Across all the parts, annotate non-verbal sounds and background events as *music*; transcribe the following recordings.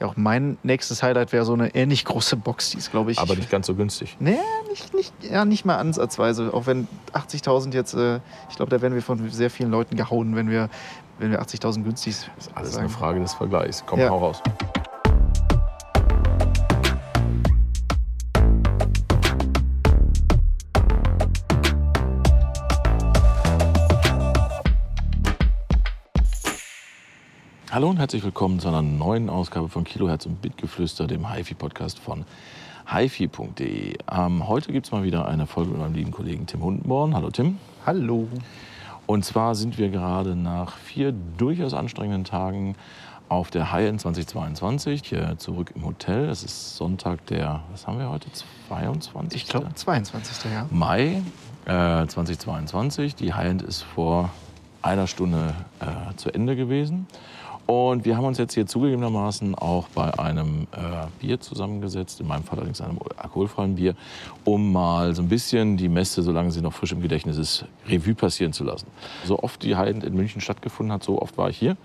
Ja, auch mein nächstes Highlight wäre so eine ähnlich große Box, die ist, glaube ich. Aber nicht ganz so günstig. Nee, nicht, nicht, ja, nicht mal ansatzweise. Auch wenn 80.000 jetzt, äh, ich glaube, da werden wir von sehr vielen Leuten gehauen, wenn wir, wenn wir 80.000 günstig Das ist alles eine Frage des Vergleichs. Komm, Ja. hau raus. Hallo und herzlich willkommen zu einer neuen Ausgabe von Kilohertz und Bitgeflüster, dem HiFi-Podcast von hifi.de. Ähm, heute gibt es mal wieder eine Folge mit meinem lieben Kollegen Tim Hundenborn. Hallo Tim. Hallo. Und zwar sind wir gerade nach vier durchaus anstrengenden Tagen auf der High-End 2022 hier zurück im Hotel. Es ist Sonntag, der, was haben wir heute, 22. Ich glaube, 22. Jahr. Mai äh, 2022. Die High-End ist vor einer Stunde äh, zu Ende gewesen. Und wir haben uns jetzt hier zugegebenermaßen auch bei einem äh, Bier zusammengesetzt, in meinem Fall allerdings einem alkoholfreien Bier, um mal so ein bisschen die Messe, solange sie noch frisch im Gedächtnis ist, Revue passieren zu lassen. So oft die High-End in München stattgefunden hat, so oft war ich hier.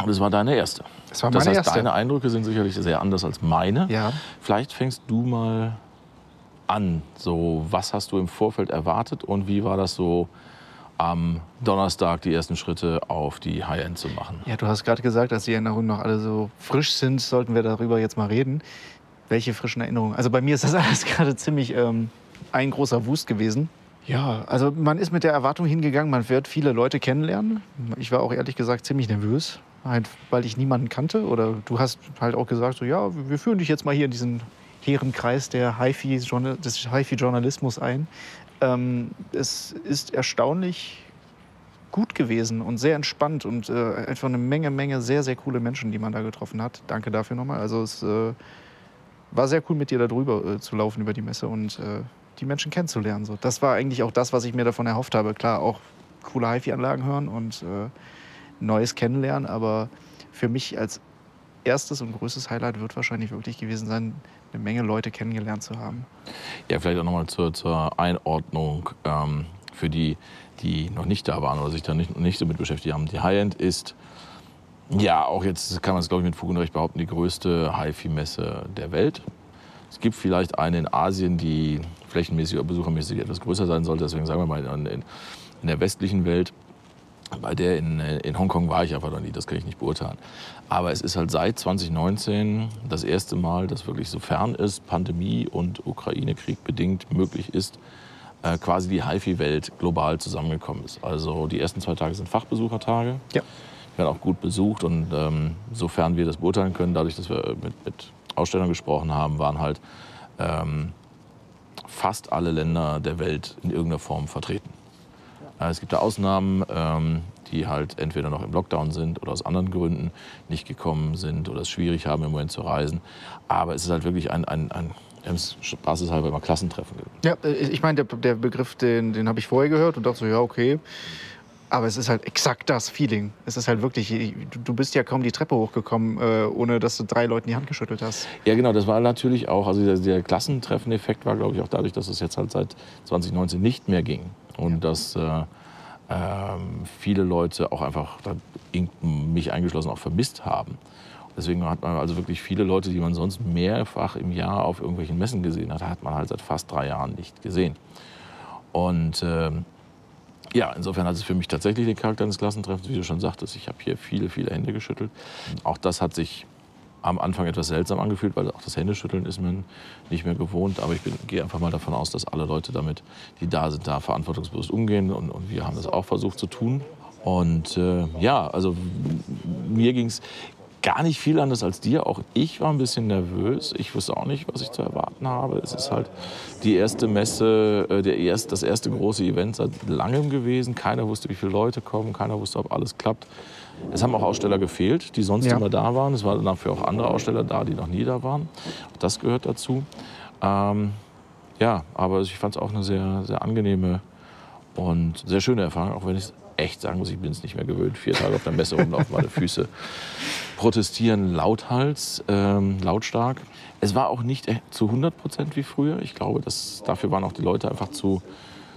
Und es war deine erste. Das war Das meine heißt, erste. deine Eindrücke sind sicherlich sehr anders als meine. Ja. Vielleicht fängst du mal an. So, was hast du im Vorfeld erwartet und wie war das so am Donnerstag die ersten Schritte auf die High-End zu machen? Ja, du hast gerade gesagt, dass die Erinnerungen noch alle so frisch sind. Sollten wir darüber jetzt mal reden. Welche frischen Erinnerungen? Also bei mir ist das *laughs* alles gerade ziemlich ähm, ein großer Wust gewesen. Ja, also man ist mit der Erwartung hingegangen, man wird viele Leute kennenlernen. Ich war auch ehrlich gesagt ziemlich nervös, halt, weil ich niemanden kannte. Oder du hast halt auch gesagt, so, ja, wir führen dich jetzt mal hier in diesen hehren Kreis der HiFi des HiFi-Journalismus ein. Ähm, es ist erstaunlich gut gewesen und sehr entspannt und äh, einfach eine Menge, Menge sehr, sehr coole Menschen, die man da getroffen hat. Danke dafür nochmal. Also es äh, war sehr cool, mit dir da drüber äh, zu laufen über die Messe und äh, die Menschen kennenzulernen. So. Das war eigentlich auch das, was ich mir davon erhofft habe. Klar, auch coole HiFi-Anlagen hören und äh, Neues kennenlernen, aber für mich als erstes und größtes Highlight wird wahrscheinlich wirklich gewesen sein, eine Menge Leute kennengelernt zu haben. Ja, vielleicht auch nochmal zur, zur Einordnung ähm, für die, die noch nicht da waren oder sich da nicht, nicht so mit beschäftigt haben. Die High-End ist, ja, auch jetzt kann man es, glaube ich, mit Fug und Recht behaupten, die größte HiFi-Messe der Welt. Es gibt vielleicht eine in Asien, die flächenmäßig oder besuchermäßig etwas größer sein sollte. Deswegen sagen wir mal in, in, in der westlichen Welt. Bei der in, in Hongkong war ich einfach noch nie, das kann ich nicht beurteilen. Aber es ist halt seit 2019 das erste Mal, dass wirklich sofern es Pandemie und Ukraine-Krieg bedingt möglich ist, äh, quasi die HiFi-Welt global zusammengekommen ist. Also die ersten zwei Tage sind Fachbesuchertage. Ja. Die werden auch gut besucht und ähm, sofern wir das beurteilen können, dadurch, dass wir mit, mit Ausstellern gesprochen haben, waren halt ähm, fast alle Länder der Welt in irgendeiner Form vertreten. Äh, Es gibt da Ausnahmen, ähm, die halt entweder noch im Lockdown sind oder aus anderen Gründen nicht gekommen sind oder es schwierig haben, im Moment zu reisen. Aber es ist halt wirklich ein, ein, ein spaßeshalber immer Klassentreffen. Ja, äh, ich meine, der, der Begriff, den, den habe ich vorher gehört und dachte so, ja, okay. Aber es ist halt exakt das Feeling. Es ist halt wirklich, du, du bist ja kaum die Treppe hochgekommen, äh, ohne dass du drei Leuten die Hand geschüttelt hast. Ja, genau, das war natürlich auch, also der, der Klassentreffen-Effekt war, glaube ich, auch dadurch, dass es jetzt halt seit 2019 nicht mehr ging. Und dass äh, ähm, viele Leute auch einfach, mich eingeschlossen, auch vermisst haben. Deswegen hat man also wirklich viele Leute, die man sonst mehrfach im Jahr auf irgendwelchen Messen gesehen hat, hat man halt seit fast drei Jahren nicht gesehen. Und ähm, ja, insofern hat es für mich tatsächlich den Charakter eines Klassentreffens, wie du schon sagtest. Ich habe hier viele, viele Hände geschüttelt. Auch das hat sich am Anfang etwas seltsam angefühlt, weil auch das Händeschütteln ist man nicht mehr gewohnt. Aber ich bin, gehe einfach mal davon aus, dass alle Leute damit, die da sind, da verantwortungsbewusst umgehen. Und, und wir haben das auch versucht zu tun. Und äh, ja, also mir ging es gar nicht viel anders als dir. Auch ich war ein bisschen nervös. Ich wusste auch nicht, was ich zu erwarten habe. Es ist halt die erste Messe, äh, der erst, das erste große Event seit langem gewesen. Keiner wusste, wie viele Leute kommen. Keiner wusste, ob alles klappt. Es haben auch Aussteller gefehlt, die sonst Ja. immer da waren. Es waren dafür auch andere Aussteller da, die noch nie da waren. Auch das gehört dazu. Ähm, ja, aber ich fand es auch eine sehr, sehr angenehme und sehr schöne Erfahrung, auch wenn ich echt sagen muss, ich bin es nicht mehr gewöhnt. Vier Tage auf der Messe rumlaufen, meine Füße protestieren lauthals, ähm, lautstark. Es war auch nicht zu 100 Prozent wie früher. Ich glaube, dass, dafür waren auch die Leute einfach zu,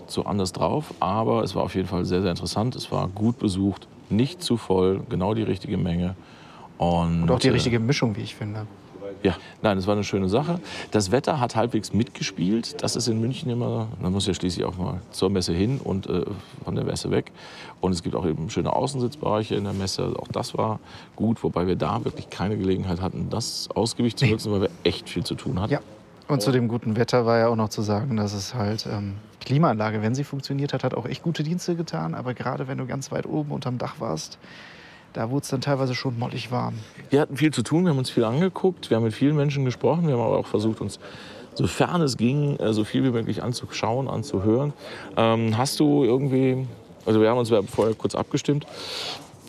zu anders drauf. Aber es war auf jeden Fall sehr, sehr interessant. Es war gut besucht, nicht zu voll, genau die richtige Menge. Und, Und auch die äh, richtige Mischung, wie ich finde. Ja, nein, das war eine schöne Sache. Das Wetter hat halbwegs mitgespielt. Das ist in München immer, man muss ja schließlich auch mal zur Messe hin und äh, von der Messe weg. Und es gibt auch eben schöne Außensitzbereiche in der Messe. Auch das war gut, wobei wir da wirklich keine Gelegenheit hatten, das ausgiebig zu nutzen, weil wir echt viel zu tun hatten. Ja. Und zu dem guten Wetter war ja auch noch zu sagen, dass es halt ähm, Klimaanlage, wenn sie funktioniert hat, hat auch echt gute Dienste getan. Aber gerade wenn du ganz weit oben unterm Dach warst, da wurde es dann teilweise schon mollig warm. Wir hatten viel zu tun, wir haben uns viel angeguckt, wir haben mit vielen Menschen gesprochen, wir haben aber auch versucht, uns sofern es ging, äh, so viel wie möglich anzuschauen, anzuhören. Ähm, hast du irgendwie, also wir haben uns vorher kurz abgestimmt,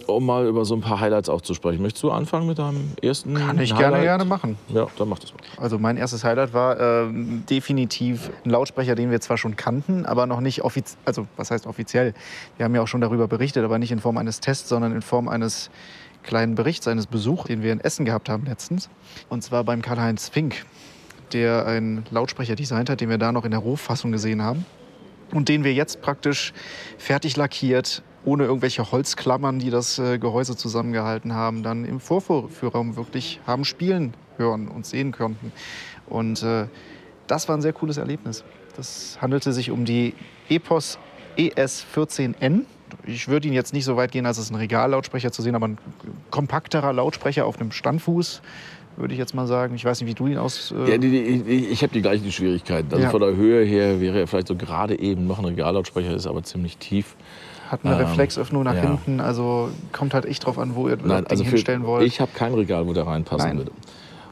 um mal über so ein paar Highlights auch zu sprechen. Möchtest du anfangen mit deinem ersten Kann ich Highlight? gerne, gerne machen. Ja, dann mach das mal. Also mein erstes Highlight war ähm, definitiv ein Lautsprecher, den wir zwar schon kannten, aber noch nicht offiziell, also was heißt offiziell? Wir haben ja auch schon darüber berichtet, aber nicht in Form eines Tests, sondern in Form eines kleinen Berichts, eines Besuchs, den wir in Essen gehabt haben letztens. Und zwar beim Karl-Heinz Fink, der einen Lautsprecher designt hat, den wir da noch in der Rohfassung gesehen haben. Und den wir jetzt praktisch fertig lackiert, ohne irgendwelche Holzklammern, die das äh, Gehäuse zusammengehalten haben, dann im Vorführraum wirklich haben spielen hören und sehen konnten. Und äh, das war ein sehr cooles Erlebnis. Das handelte sich um die Epos ES14N. Ich würde ihn jetzt nicht so weit gehen, als es ein Regallautsprecher zu sehen, aber ein kompakterer Lautsprecher auf einem Standfuß, würde ich jetzt mal sagen. Ich weiß nicht, wie du ihn aus. Äh, Ja, die, die, ich ich habe die gleichen Schwierigkeiten. Also Ja. von der Höhe her wäre er vielleicht so gerade eben noch ein Regallautsprecher, ist aber ziemlich tief. Hat eine ähm, Reflexöffnung nach ja. hinten. Also kommt halt echt drauf an, wo ihr Nein, das also hinstellen wollt. ich habe kein Regal, wo der reinpassen Nein. würde.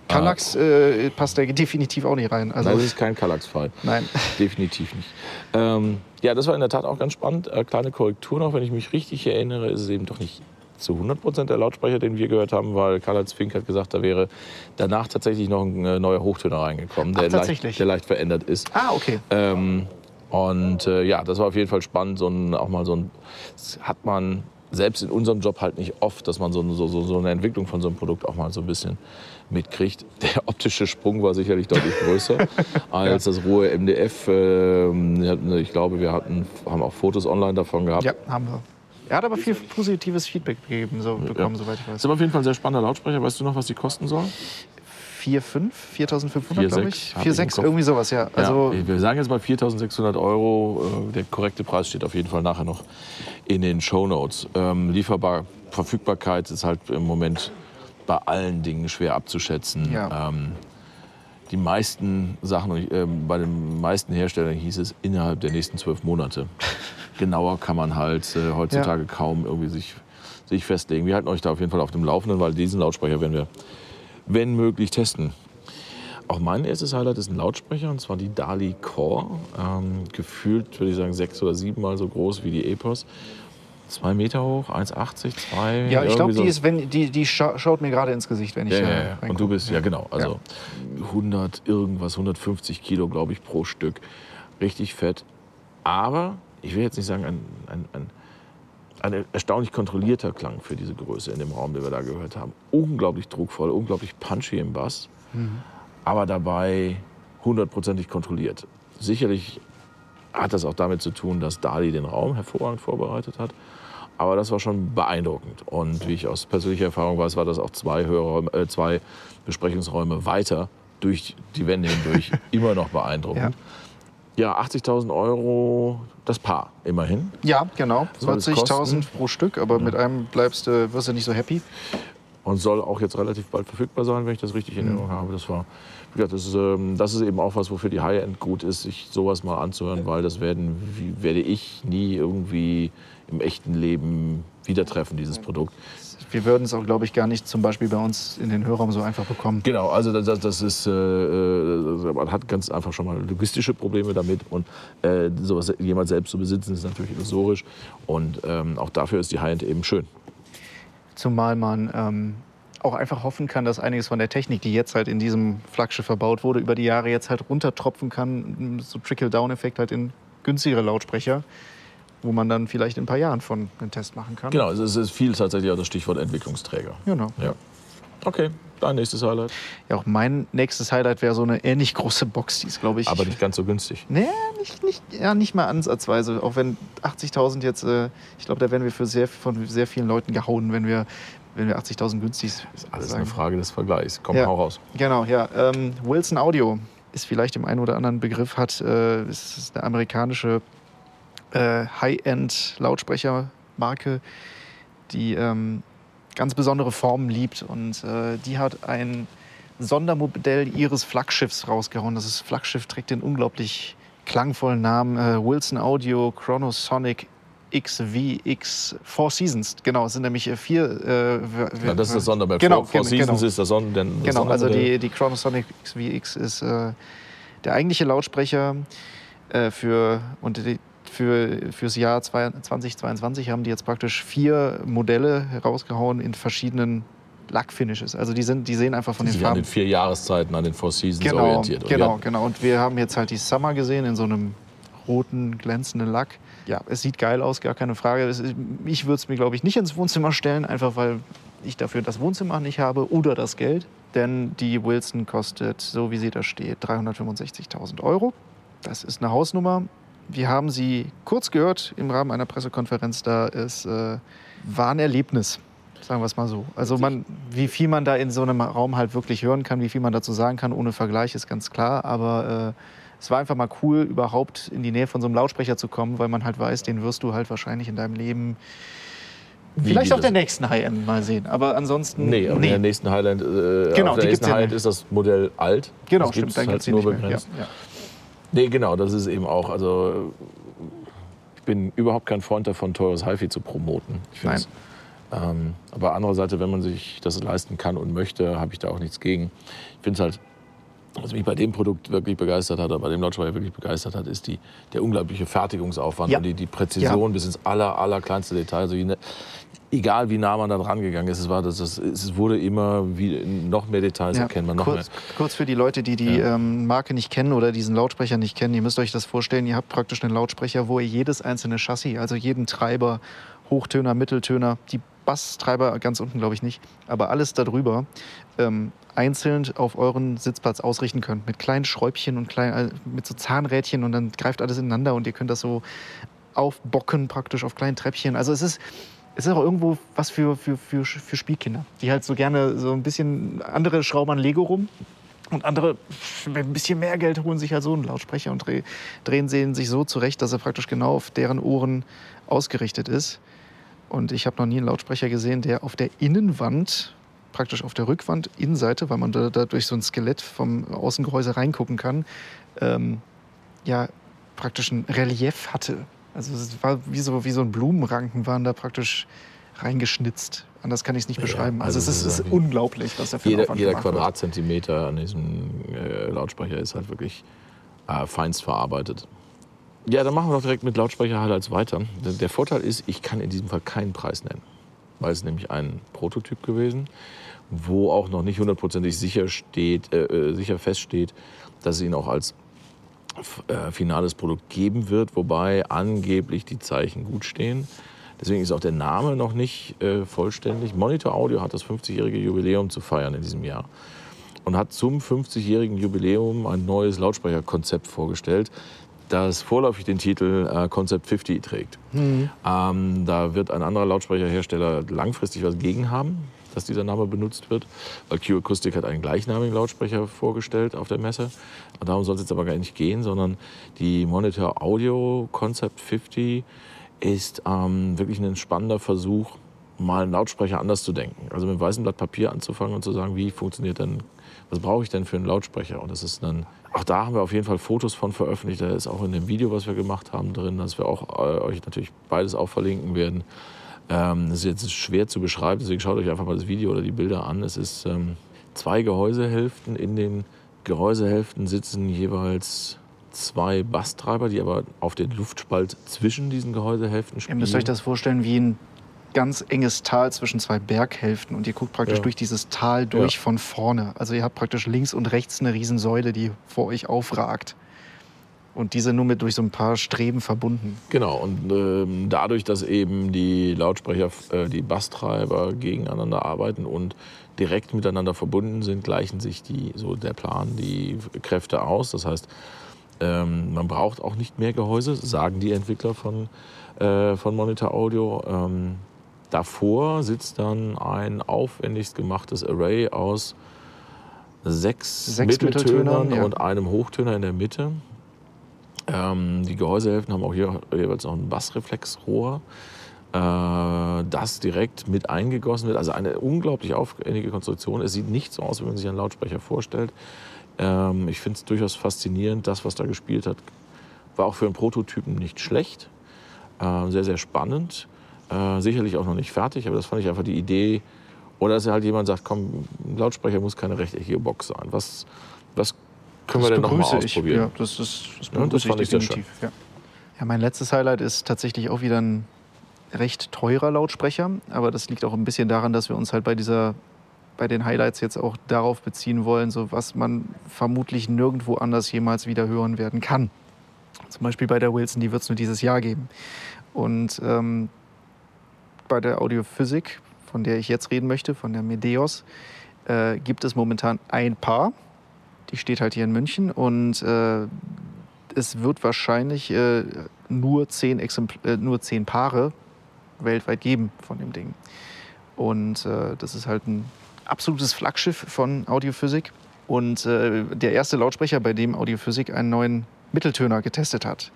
Kallax äh, passt da definitiv auch nicht rein. Also, Nein, das ist kein Kallax-Fall. *laughs* nein. Definitiv nicht. Ähm, ja, das war in der Tat auch ganz spannend. Äh, kleine Korrektur noch, wenn ich mich richtig erinnere, ist es eben doch nicht zu 100 Prozent der Lautsprecher, den wir gehört haben, weil Karl-Heinz Fink hat gesagt, da wäre danach tatsächlich noch ein äh, neuer Hochtöner reingekommen, der, Ach, tatsächlich? leicht, der leicht verändert ist. Ah, okay. Ähm, und äh, ja, das war auf jeden Fall spannend. So ein, auch mal so ein, das hat man selbst in unserem Job halt nicht oft, dass man so, so, so, eine Entwicklung von so einem Produkt auch mal so ein bisschen mitkriegt. *laughs* Der optische Sprung war sicherlich deutlich größer *laughs* als das rohe MDF. Ähm, ich glaube, wir hatten, haben auch Fotos online davon gehabt. Ja, haben wir. Er hat aber viel positives Feedback gegeben, so bekommen, soweit ich Das weiß. ist aber auf jeden Fall ein sehr spannender Lautsprecher. Weißt du noch, was die kosten sollen? 4, 5, 4.500, glaube 4,6 ich. hab 4, ich im 6, Kopf. irgendwie sowas, ja. Also, ja, wir sagen jetzt mal 4.600 Euro. Äh, Der korrekte Preis steht auf jeden Fall nachher noch in den Show Notes. Ähm, lieferbar, Verfügbarkeit ist halt im Moment bei allen Dingen schwer abzuschätzen. Ja. Ähm, die meisten Sachen, äh, bei den meisten Herstellern hieß es innerhalb der nächsten zwölf Monate. *laughs* Genauer kann man halt äh, heutzutage kaum irgendwie sich, sich festlegen. Wir halten euch da auf jeden Fall auf dem Laufenden, weil diesen Lautsprecher werden wir, wenn möglich, testen. Auch mein erstes Highlight ist ein Lautsprecher, und zwar die Dali Core. Ähm, gefühlt, würde ich sagen, sechs oder siebenmal so groß wie die Epos. Zwei Meter hoch, 1,80, zwei. ja, ich glaube, die, so. ist, wenn, die, die scha schaut mir gerade ins Gesicht, wenn ich Ja, äh, ja, ja. reingucke. Und du bist, ja genau, also 100 irgendwas, 150 Kilo, glaube ich, pro Stück. Richtig fett. Aber, ich will jetzt nicht sagen, ein, ein, ein, ein erstaunlich kontrollierter Klang für diese Größe in dem Raum, den wir da gehört haben. Unglaublich druckvoll, unglaublich punchy im Bass, aber dabei hundertprozentig kontrolliert. Sicherlich hat das auch damit zu tun, dass Dali den Raum hervorragend vorbereitet hat. Aber das war schon beeindruckend. Und wie ich aus persönlicher Erfahrung weiß, war das auch zwei, Hörräume, äh, zwei Besprechungsräume weiter durch die Wände hindurch *laughs* immer noch beeindruckend. Ja, 80.000 Euro das Paar, immerhin. Ja, genau. Soll es kosten? 40.000 pro Stück, aber mit einem bleibst du, wirst du nicht so happy. Und soll auch jetzt relativ bald verfügbar sein, wenn ich das richtig in Erinnerung habe. Das war, das ist, ähm, das ist eben auch was, wofür die High-End gut ist, sich sowas mal anzuhören, weil das werden, werde ich nie irgendwie im echten Leben wieder treffen, dieses Produkt. Wir würden es auch, glaube ich, gar nicht zum Beispiel bei uns in den Hörraum so einfach bekommen. Genau, also das, das ist, äh, äh, man hat ganz einfach schon mal logistische Probleme damit und äh, sowas jemand selbst zu besitzen ist natürlich illusorisch und ähm, auch dafür ist die High-End eben schön. Zumal man ähm, auch einfach hoffen kann, dass einiges von der Technik, die jetzt halt in diesem Flaggschiff verbaut wurde, über die Jahre jetzt halt runtertropfen kann, so Trickle-Down-Effekt halt in günstigere Lautsprecher, wo man dann vielleicht in ein paar Jahren von einen Test machen kann. Genau, es ist viel tatsächlich auch das Stichwort Entwicklungsträger. Genau. Ja. Okay, dein nächstes Highlight. Ja, auch mein nächstes Highlight wäre so eine ähnlich große Box, die ist, glaube ich. Aber nicht ganz so günstig. Nee, nicht, nicht, ja, nicht mal ansatzweise. Auch wenn 80.000 jetzt, äh, ich glaube, da werden wir für sehr, von sehr vielen Leuten gehauen, wenn wir wenn wir 80.000 günstig ist alles sagen. eine Frage des Vergleichs. Komm, ja. hau raus. Genau, ja. Ähm, Wilson Audio ist vielleicht dem einen oder anderen Begriff hat. Äh, ist eine amerikanische äh, High-End-Lautsprechermarke, die ähm, ganz besondere Formen liebt. Und äh, die hat ein Sondermodell ihres Flaggschiffs rausgehauen. Das ist, Flaggschiff trägt den unglaublich klangvollen Namen äh, Wilson Audio Chronosonic XVX Four Seasons. Genau, es sind nämlich äh, vier. Äh, ja, das ist das Sondermodell. Genau, Four, Four genau. Seasons ist das, Son das Genau, also die, die Chronosonic XVX ist äh, der eigentliche Lautsprecher äh, für, und die, für fürs Jahr 2022 haben die jetzt praktisch vier Modelle herausgehauen in verschiedenen Lackfinishes. Also die, sind, die sehen einfach von die den Farben. an den vier Jahreszeiten, an den Four Seasons genau, orientiert. Genau, genau. Und wir haben jetzt halt die Summer gesehen in so einem roten, glänzenden Lack. Ja, es sieht geil aus, gar keine Frage. Ist, ich würde es mir, glaube ich, nicht ins Wohnzimmer stellen, einfach weil ich dafür das Wohnzimmer nicht habe oder das Geld. Denn die Wilson kostet, so wie sie da steht, 365.000 Euro. Das ist eine Hausnummer. Wir haben sie kurz gehört im Rahmen einer Pressekonferenz. Da es äh, war ein Erlebnis, sagen wir es mal so. Also man, wie viel man da in so einem Raum halt wirklich hören kann, wie viel man dazu sagen kann, ohne Vergleich ist ganz klar. Aber äh, es war einfach mal cool, überhaupt in die Nähe von so einem Lautsprecher zu kommen, weil man halt weiß, den wirst du halt wahrscheinlich in deinem Leben wie Vielleicht auf der nächsten High-End mal sehen, aber ansonsten. Nee, aber nee. in der nächsten Highland, äh, genau, auf der nächsten Highland ist das Modell alt. Genau, das stimmt, dann halt nur begrenzt. Ja, ja. Nee, genau, das ist eben auch. Also, ich bin überhaupt kein Freund davon, teures HiFi zu promoten. Ich Nein. Ähm, aber andererseits, wenn man sich das leisten kann und möchte, habe ich da auch nichts gegen. Ich finde es halt was mich bei dem Produkt wirklich begeistert hat, oder bei dem Lautsprecher wirklich begeistert hat, ist die, der unglaubliche Fertigungsaufwand ja. und die, die Präzision ja. bis ins aller, aller kleinste Detail. Also, egal wie nah man da dran gegangen ist, es, war, das, das, es wurde immer wie, noch mehr Details ja. erkennbar. Noch kurz, mehr. kurz für die Leute, die die ähm, Marke nicht kennen oder diesen Lautsprecher nicht kennen, ihr müsst euch das vorstellen, ihr habt praktisch einen Lautsprecher, wo ihr jedes einzelne Chassis, also jeden Treiber, Hochtöner, Mitteltöner, die Basstreiber ganz unten glaube ich nicht, aber alles darüber ähm, einzeln auf euren Sitzplatz ausrichten könnt. Mit kleinen Schräubchen und klein, äh, mit so Zahnrädchen und dann greift alles ineinander und ihr könnt das so aufbocken praktisch auf kleinen Treppchen. Also es ist, es ist auch irgendwo was für, für, für, für Spielkinder, die halt so gerne so ein bisschen andere schrauben an Lego rum. Und andere, mit ein bisschen mehr Geld, holen sich halt so einen Lautsprecher und dreh, drehen sie sich so zurecht, dass er praktisch genau auf deren Ohren ausgerichtet ist. Und ich habe noch nie einen Lautsprecher gesehen, der auf der Innenwand, praktisch auf der Rückwand, Innenseite, weil man da, da durch so ein Skelett vom Außengehäuse reingucken kann, ähm, ja, praktisch ein Relief hatte. Also es war wie so, wie so ein Blumenranken waren da praktisch reingeschnitzt. Anders kann ich es nicht beschreiben. Ja, also, also, es ist, ist unglaublich, was dafür Jeder, jeder Quadratzentimeter an diesem äh, Lautsprecher ist halt wirklich äh, feinst verarbeitet. Ja, dann machen wir doch direkt mit Lautsprecher-Highlights weiter. Der Vorteil ist, ich kann in diesem Fall keinen Preis nennen, weil es nämlich ein Prototyp gewesen, wo auch noch nicht hundertprozentig sicher, äh, äh, sicher feststeht, dass es ihn auch als äh, finales Produkt geben wird, wobei angeblich die Zeichen gut stehen. Deswegen ist auch der Name noch nicht äh, vollständig. Monitor Audio hat das 50-jährige Jubiläum zu feiern in diesem Jahr und hat zum 50-jährigen Jubiläum ein neues Lautsprecherkonzept vorgestellt, das vorläufig den Titel äh, Concept 50 trägt. Mhm. Ähm, da wird ein anderer Lautsprecherhersteller langfristig was gegen haben, dass dieser Name benutzt wird, weil Q Acoustic hat einen gleichnamigen Lautsprecher vorgestellt auf der Messe. Und darum soll es jetzt aber gar nicht gehen, sondern die Monitor Audio Concept 50 ist ähm, wirklich ein spannender Versuch, mal einen Lautsprecher anders zu denken. Also mit einem weißen Blatt Papier anzufangen und zu sagen, wie funktioniert denn, was brauche ich denn für einen Lautsprecher? Und das ist ein auch da haben wir auf jeden Fall Fotos von veröffentlicht. Da ist auch in dem Video, was wir gemacht haben, drin, dass wir auch äh, euch natürlich beides auch verlinken werden. Ähm, das ist jetzt schwer zu beschreiben, deswegen schaut euch einfach mal das Video oder die Bilder an. Es ist ähm, zwei Gehäusehälften. In den Gehäusehälften sitzen jeweils zwei Basstreiber, die aber auf den Luftspalt zwischen diesen Gehäusehälften spielen. Ihr müsst euch das vorstellen wie ein ganz enges Tal zwischen zwei Berghälften und ihr guckt praktisch ja. durch dieses Tal durch ja. von vorne. Also ihr habt praktisch links und rechts eine Riesensäule, die vor euch aufragt. Und diese nur mit durch so ein paar Streben verbunden. Genau, und ähm, dadurch, dass eben die Lautsprecher, äh, die Basstreiber gegeneinander arbeiten und direkt miteinander verbunden sind, gleichen sich die, so der Plan, die Kräfte aus. Das heißt, ähm, man braucht auch nicht mehr Gehäuse, sagen die Entwickler von, äh, von Monitor Audio. Ähm, davor sitzt dann ein aufwendigst gemachtes Array aus sechs, Sechs Mitteltönern Mitteltönern, ja. und einem Hochtöner in der Mitte. Ähm, die Gehäusehälften haben auch hier jeweils noch ein Bassreflexrohr, äh, das direkt mit eingegossen wird. Also eine unglaublich aufwendige Konstruktion. Es sieht nicht so aus, wie man sich einen Lautsprecher vorstellt. Ähm, ich finde es durchaus faszinierend, das, was da gespielt hat, war auch für einen Prototypen nicht schlecht. Äh, sehr, sehr spannend. Äh, sicherlich auch noch nicht fertig, aber das fand ich einfach die Idee. Oder dass halt jemand sagt, komm, ein Lautsprecher muss keine rechteckige Box sein. Was, was können wir denn noch mal begrüße ich. ausprobieren? Ja, das, ist, das Ja, das begrüße fand ich sehr definitiv. Ja. ja, mein letztes Highlight ist tatsächlich auch wieder ein recht teurer Lautsprecher. Aber das liegt auch ein bisschen daran, dass wir uns halt bei dieser bei den Highlights jetzt auch darauf beziehen wollen, so was man vermutlich nirgendwo anders jemals wieder hören werden kann. Zum Beispiel bei der Wilson, die wird es nur dieses Jahr geben. Und ähm, bei der Audiophysik, von der ich jetzt reden möchte, von der Medeos, äh, gibt es momentan ein Paar. Die steht halt hier in München und äh, es wird wahrscheinlich äh, nur, zehn Exempl äh, nur zehn Paare weltweit geben von dem Ding. Und äh, das ist halt ein absolutes Flaggschiff von Audiophysik und äh, der erste Lautsprecher, bei dem Audiophysik einen neuen Mitteltöner getestet hat.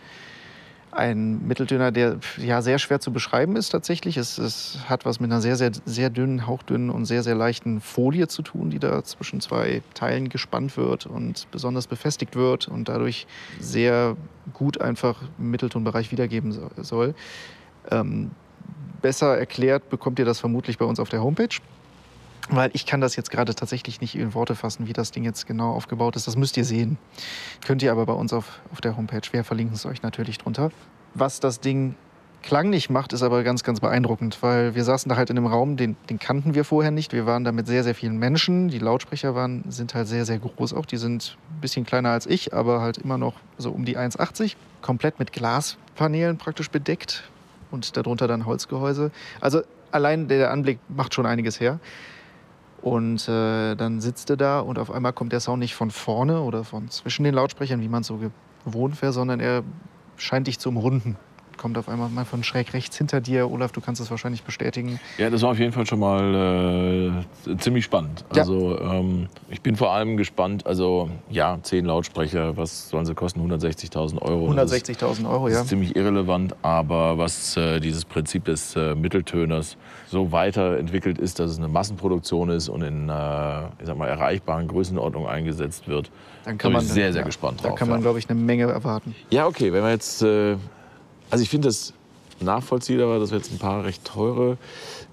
Ein Mitteltöner, der ja sehr schwer zu beschreiben ist tatsächlich. Es, es hat was mit einer sehr, sehr, sehr dünnen, hauchdünnen und sehr, sehr leichten Folie zu tun, die da zwischen zwei Teilen gespannt wird und besonders befestigt wird und dadurch sehr gut einfach im Mitteltonbereich wiedergeben so- soll. Ähm, besser erklärt bekommt ihr das vermutlich bei uns auf der Homepage. Weil ich kann das jetzt gerade tatsächlich nicht in Worte fassen, wie das Ding jetzt genau aufgebaut ist. Das müsst ihr sehen. Könnt ihr aber bei uns auf, auf der Homepage. Wir verlinken es euch natürlich drunter. Was das Ding klanglich macht, ist aber ganz, ganz beeindruckend, weil wir saßen da halt in einem Raum, den, den kannten wir vorher nicht. Wir waren da mit sehr, sehr vielen Menschen. Die Lautsprecher waren, sind halt sehr, sehr groß auch. Die sind ein bisschen kleiner als ich, aber halt immer noch so um die 1,80. Komplett mit Glaspaneelen praktisch bedeckt und darunter dann Holzgehäuse. Also allein der Anblick macht schon einiges her. Und äh, dann sitzt du da und auf einmal kommt der Sound nicht von vorne oder von zwischen den Lautsprechern, wie man es so gewohnt wäre, sondern er scheint dich zu umrunden. Kommt auf einmal mal von schräg rechts hinter dir. Olaf, du kannst es wahrscheinlich bestätigen. Ja, das war auf jeden Fall schon mal äh, ziemlich spannend. Ja. Also ähm, ich bin vor allem gespannt, also ja, zehn Lautsprecher, was sollen sie kosten? 160.000 Euro. Das ist- 160.000 Euro, Das ja. ist ziemlich irrelevant, aber was äh, dieses Prinzip des äh, Mitteltöners so weiterentwickelt ist, dass es eine Massenproduktion ist und in äh, ich sag mal, erreichbaren Größenordnungen eingesetzt wird, Dann da bin ich sehr, sehr gespannt Da drauf. kann man, ja. glaube ich, eine Menge erwarten. Ja, okay, wenn wir jetzt. Also ich finde es nachvollziehbar, dass wir jetzt ein paar recht teure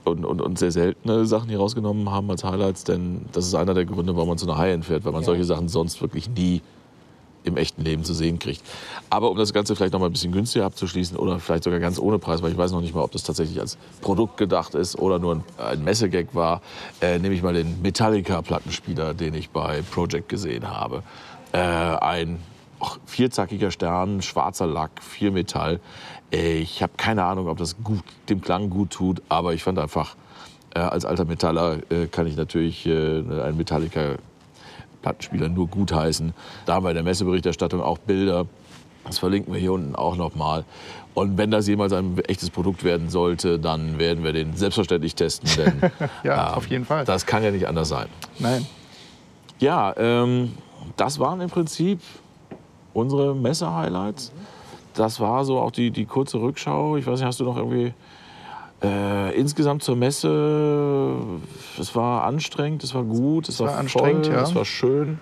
und, und, und sehr seltene Sachen hier rausgenommen haben als Highlights, denn das ist einer der Gründe, warum man zu einer High-End fährt, weil man solche Sachen sonst wirklich nie im echten Leben zu sehen kriegt. Aber um das Ganze vielleicht noch mal ein bisschen günstiger abzuschließen oder vielleicht sogar ganz ohne Preis, weil ich weiß noch nicht mal, ob das tatsächlich als Produkt gedacht ist oder nur ein, ein Messegag war, äh, nehme ich mal den Metallica-Plattenspieler, den ich bei Project gesehen habe. Äh, ein och, vierzackiger Stern, schwarzer Lack, viel Metall. Ich habe keine Ahnung, ob das gut, dem Klang gut tut, aber ich fand einfach, äh, als alter Metaller äh, kann ich natürlich äh, einen Metallica Plattenspieler nur gutheißen. Da haben wir in der Messeberichterstattung auch Bilder. Das verlinken wir hier unten auch nochmal. Und wenn das jemals ein echtes Produkt werden sollte, dann werden wir den selbstverständlich testen. Denn *laughs* Ja, ähm, auf jeden Fall. das kann ja nicht anders sein. Nein. Ja, ähm, das waren im Prinzip unsere Messe-Highlights. Das war so auch die, die kurze Rückschau. Ich weiß nicht, hast du noch irgendwie äh, insgesamt zur Messe? Es war anstrengend, es war gut, es, war war, anstrengend, voll, ja. es war schön.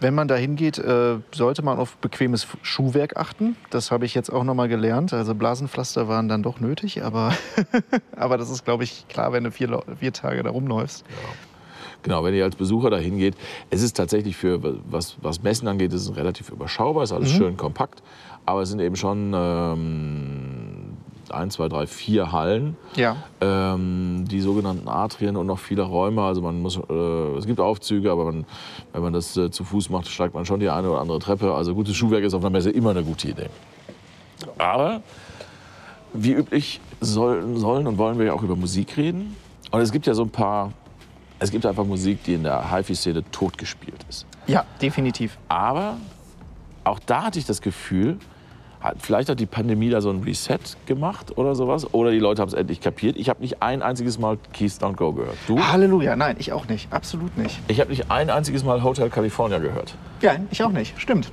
Wenn man da hingeht, äh, sollte man auf bequemes Schuhwerk achten. Das habe ich jetzt auch noch mal gelernt. Also Blasenpflaster waren dann doch nötig, aber, *laughs* aber das ist, glaube ich, klar, wenn du vier, vier Tage da rumläufst. Genau, wenn ihr als Besucher dahin geht, es ist tatsächlich für, was, was Messen angeht, ist es relativ überschaubar, ist alles schön kompakt, aber es sind eben schon ähm, ein, zwei, drei, vier Hallen, Ja. ähm, die sogenannten Atrien und noch viele Räume. Also man muss, äh, es gibt Aufzüge, aber man, wenn man das äh, zu Fuß macht, steigt man schon die eine oder andere Treppe. Also gutes Schuhwerk ist auf einer Messe immer eine gute Idee. Aber wie üblich sollen, sollen und wollen wir ja auch über Musik reden. Und es gibt ja so ein paar, es gibt einfach Musik, die in der HiFi-Szene totgespielt ist. Ja, definitiv. Aber auch da hatte ich das Gefühl, hat, vielleicht hat die Pandemie da so ein Reset gemacht oder sowas. Oder die Leute haben es endlich kapiert. Ich habe nicht ein einziges Mal Keys Don't Go gehört. Du? Halleluja, nein, ich auch nicht. Absolut nicht. Ich habe nicht ein einziges Mal Hotel California gehört. Ja, ich auch nicht. Stimmt.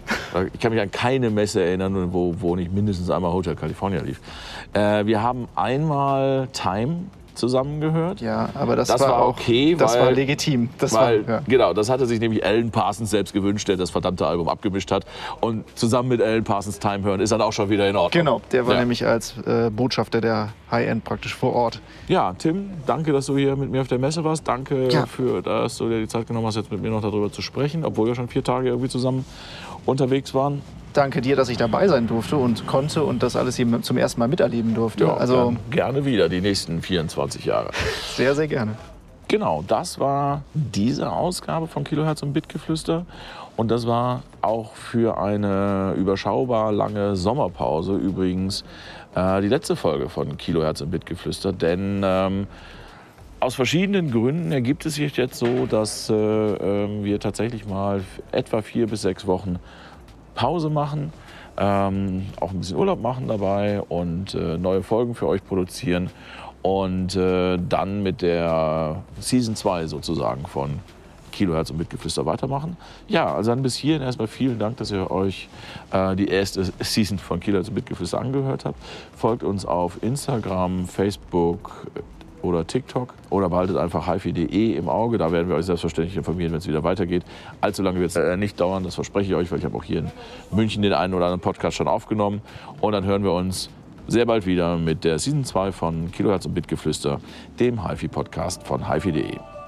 Ich kann mich an keine Messe erinnern, wo, wo nicht mindestens einmal Hotel California lief. Äh, wir haben einmal Time zusammengehört. Ja, aber das, Das war, war auch, okay, Das weil- war legitim. Das Weil, war, ja. genau, das hatte sich nämlich Alan Parsons selbst gewünscht, der das verdammte Album abgemischt hat. Und zusammen mit Alan Parsons Time hören ist dann auch schon wieder in Ordnung. Genau, der war Ja. nämlich als äh, Botschafter der High-End praktisch vor Ort. Ja, Tim, danke, dass du hier mit mir auf der Messe warst. Danke, Ja. für, dass du dir die Zeit genommen hast, jetzt mit mir noch darüber zu sprechen, obwohl wir schon vier Tage irgendwie zusammen unterwegs waren. Danke dir, dass ich dabei sein durfte und konnte und das alles hier zum ersten Mal miterleben durfte. also gern- gerne wieder die nächsten 24 Jahre. sehr, sehr gerne. Genau, das war diese Ausgabe von Kilohertz und Bitgeflüster. Und das war auch für eine überschaubar lange Sommerpause übrigens äh, die letzte Folge von Kilohertz und Bitgeflüster. Denn ähm, aus verschiedenen Gründen ergibt es sich jetzt so, dass äh, ähm, wir tatsächlich mal etwa vier bis sechs Wochen Pause machen, ähm, auch ein bisschen Urlaub machen dabei und äh, neue Folgen für euch produzieren und äh, dann mit der Season 2 sozusagen von Kilohertz und Mitgeflüster weitermachen. Ja, also dann bis hierhin erstmal vielen Dank, dass ihr euch äh, die erste Season von Kilohertz und Mitgeflüster angehört habt. Folgt uns auf Instagram, Facebook oder TikTok oder behaltet einfach hifi.de im Auge. Da werden wir euch selbstverständlich informieren, wenn es wieder weitergeht. Allzu lange wird es äh, nicht dauern, das verspreche ich euch, weil ich habe auch hier in München den einen oder anderen Podcast schon aufgenommen. Und dann hören wir uns sehr bald wieder mit der Season 2 von Kilohertz und Bitgeflüster, dem HiFi-Podcast von hifi.de.